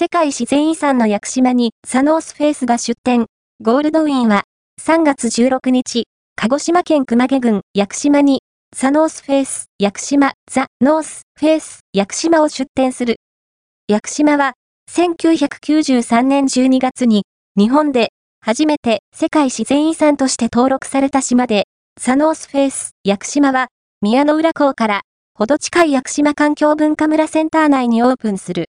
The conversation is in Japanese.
世界自然遺産の屋久島にザノースフェイスが出店。ゴールドウィンは3月16日、鹿児島県熊毛郡屋久島にザノースフェイス屋久島ザ・ノースフェイス屋久島を出店する。屋久島は1993年12月に日本で初めて世界自然遺産として登録された島で、ザノースフェイス屋久島は宮之浦港からほど近い屋久島環境文化村センター内にオープンする。